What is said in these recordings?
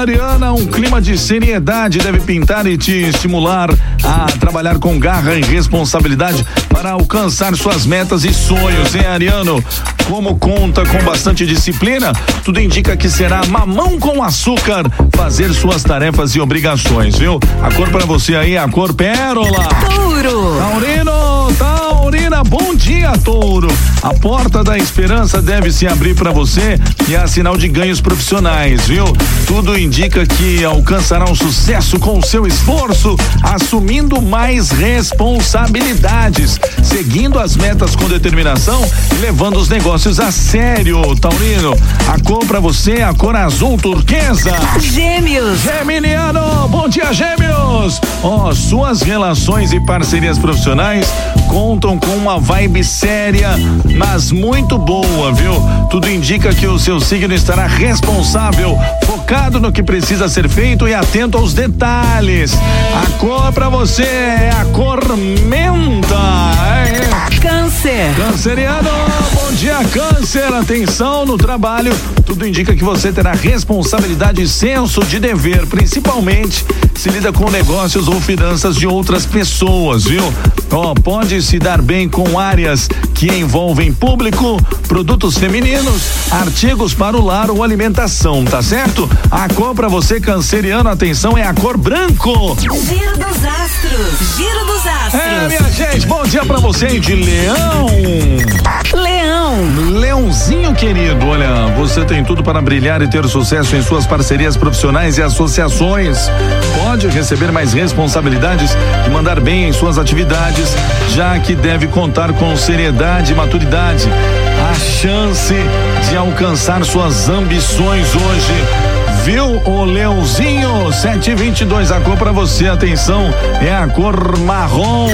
Ariana, um clima de seriedade deve pintar e te estimular a trabalhar com garra e responsabilidade para alcançar suas metas e sonhos, hein, Ariano? Como conta com bastante disciplina, tudo indica que será mamão com açúcar fazer suas tarefas e obrigações, viu? A cor para você aí é a cor pérola. Touro. Taurino, Taurina, bom dia, Touro. A porta da esperança deve se abrir para você e é sinal de ganhos profissionais, viu? Tudo indica que alcançará um sucesso com o seu esforço, assumindo mais responsabilidades, seguindo as metas com determinação e levando os negócios a sério, Taurino. A cor para você é a cor azul turquesa. Gêmeos. Geminiano, bom dia, Gêmeos. Ó, oh, suas relações e parcerias profissionais contam com uma vibe séria, mas muito boa, viu? Tudo indica que o seu signo estará responsável, focado no que precisa ser feito e atento aos detalhes. A cor para você é a cor menta. É. Câncer. Canceriano, bom dia, Câncer. Atenção no trabalho. Tudo indica que você terá responsabilidade e senso de dever, principalmente se lida com negócios ou finanças de outras pessoas, viu? Ó, pode se dar bem com áreas que envolvem público, produtos femininos, artigos para o lar ou alimentação, tá certo? A cor para você canceriano, atenção, é a cor branco. Giro dos astros. Giro dos astros. É, minha gente, bom dia para você de Leão. Leão. Leãozinho querido, olha, você tem tudo para brilhar e ter sucesso em suas parcerias profissionais e associações. Pode receber mais responsabilidades e mandar bem em suas atividades, já que deve contar com seriedade e maturidade. A chance de alcançar suas ambições hoje Viu o Leãozinho 722 a cor para você, atenção, é a cor marrom.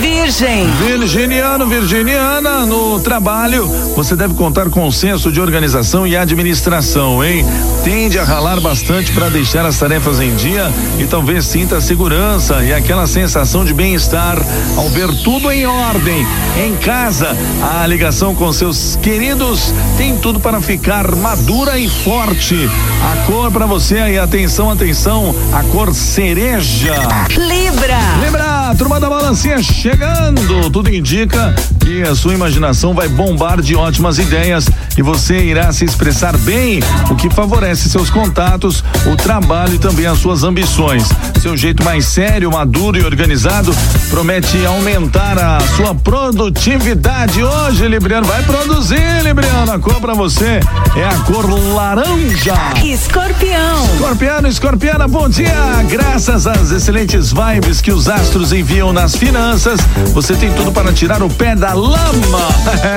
Virgem. Virginiano, virginiana, no trabalho, você deve contar com o senso de organização e administração, hein? Tende a ralar bastante para deixar as tarefas em dia e talvez sinta segurança e aquela sensação de bem-estar ao ver tudo em ordem. Em casa, a ligação com seus queridos tem tudo para ficar madura e forte. A cor cor para você aí, atenção, atenção, a cor cereja. Libra. Libra, turma da balancinha chegando. Tudo indica que a sua imaginação vai bombar de ótimas ideias e você irá se expressar bem, o que favorece seus contatos, o trabalho e também as suas ambições. Seu jeito mais sério, maduro e organizado promete aumentar a sua produtividade. Hoje, Libriano, vai produzir, Libriano. A cor para você é a cor laranja. Escorpião. Escorpiano, escorpiana, bom dia. Graças às excelentes vibes que os astros enviam nas finanças, você tem tudo para tirar o pé da lama.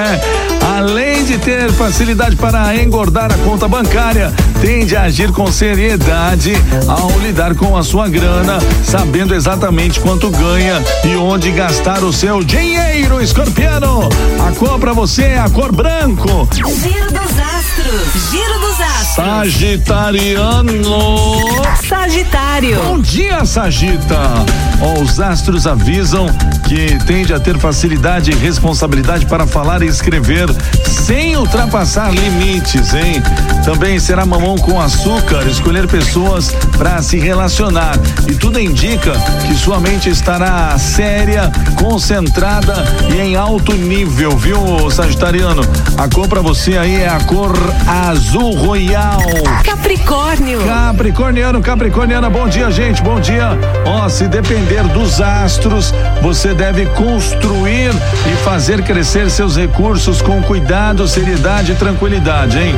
Além de ter facilidade para engordar a conta bancária, tende a agir com seriedade ao lidar com a sua grana, sabendo exatamente quanto ganha e onde gastar o seu dinheiro, escorpiano. A cor para você é a cor branco. Giro dos astros. Giro. Sagitariano. Sagitário. Bom dia, Sagita. Os astros avisam que tende a ter facilidade e responsabilidade para falar e escrever sem ultrapassar limites, hein? Também será mamão com açúcar, escolher pessoas para se relacionar. E tudo indica que sua mente estará séria, concentrada e em alto nível, viu, Sagitariano? A cor para você aí é a cor azul royal. Capricórnio. Capricorniano, Capricorniana, bom dia, gente, bom dia. Ó, oh, se depender dos astros, você deve construir e fazer crescer seus recursos com cuidado, seriedade e tranquilidade, hein?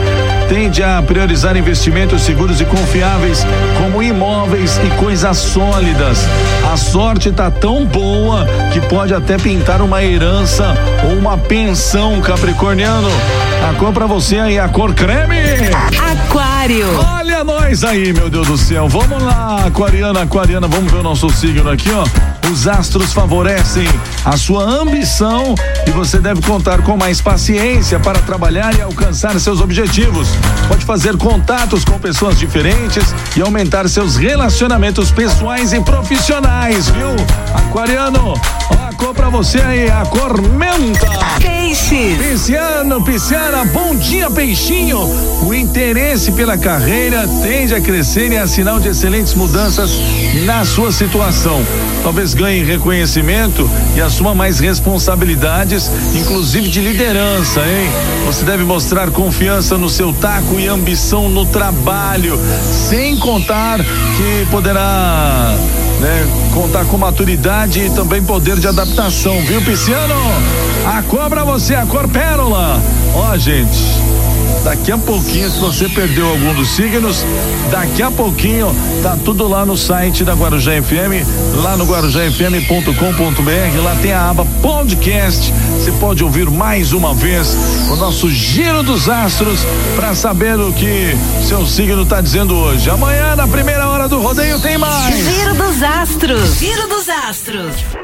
Tende a priorizar investimentos seguros e confiáveis, como imóveis e coisas sólidas. A sorte tá tão boa que pode até pintar uma herança ou uma pensão, Capricorniano. A cor pra você aí, a cor creme. Aquário. Olha nós aí, meu Deus do céu. Vamos lá, aquariana, aquariana, vamos ver o nosso signo aqui, ó. Os astros favorecem a sua ambição e você deve contar com mais paciência para trabalhar e alcançar seus objetivos. Pode fazer contatos com pessoas diferentes e aumentar seus relacionamentos pessoais e profissionais, viu? Aquariano, ó, a cor pra você aí, a cor menta. Peixes. Pisciano, Pisciana, bom dia, peixinho. O interesse pela carreira tende a crescer e é sinal de excelentes mudanças na sua situação. Talvez ganhe reconhecimento e assuma mais responsabilidades, inclusive de liderança, hein? Você deve mostrar confiança no seu taco e ambição no trabalho, sem contar que poderá né, contar com maturidade e também poder de adaptação, viu, Pisciano? A cor pra você, a cor pérola. Ó, gente, daqui a pouquinho, se você perdeu algum dos signos, daqui a pouquinho tá tudo lá no site da Guarujá FM, lá no guarujafm.com.br, lá tem a aba podcast. Você pode ouvir mais uma vez o nosso giro dos astros para saber o que seu signo tá dizendo hoje. Amanhã, na primeira hora do rodeio, tem mais. Giro dos astros. Giro dos astros.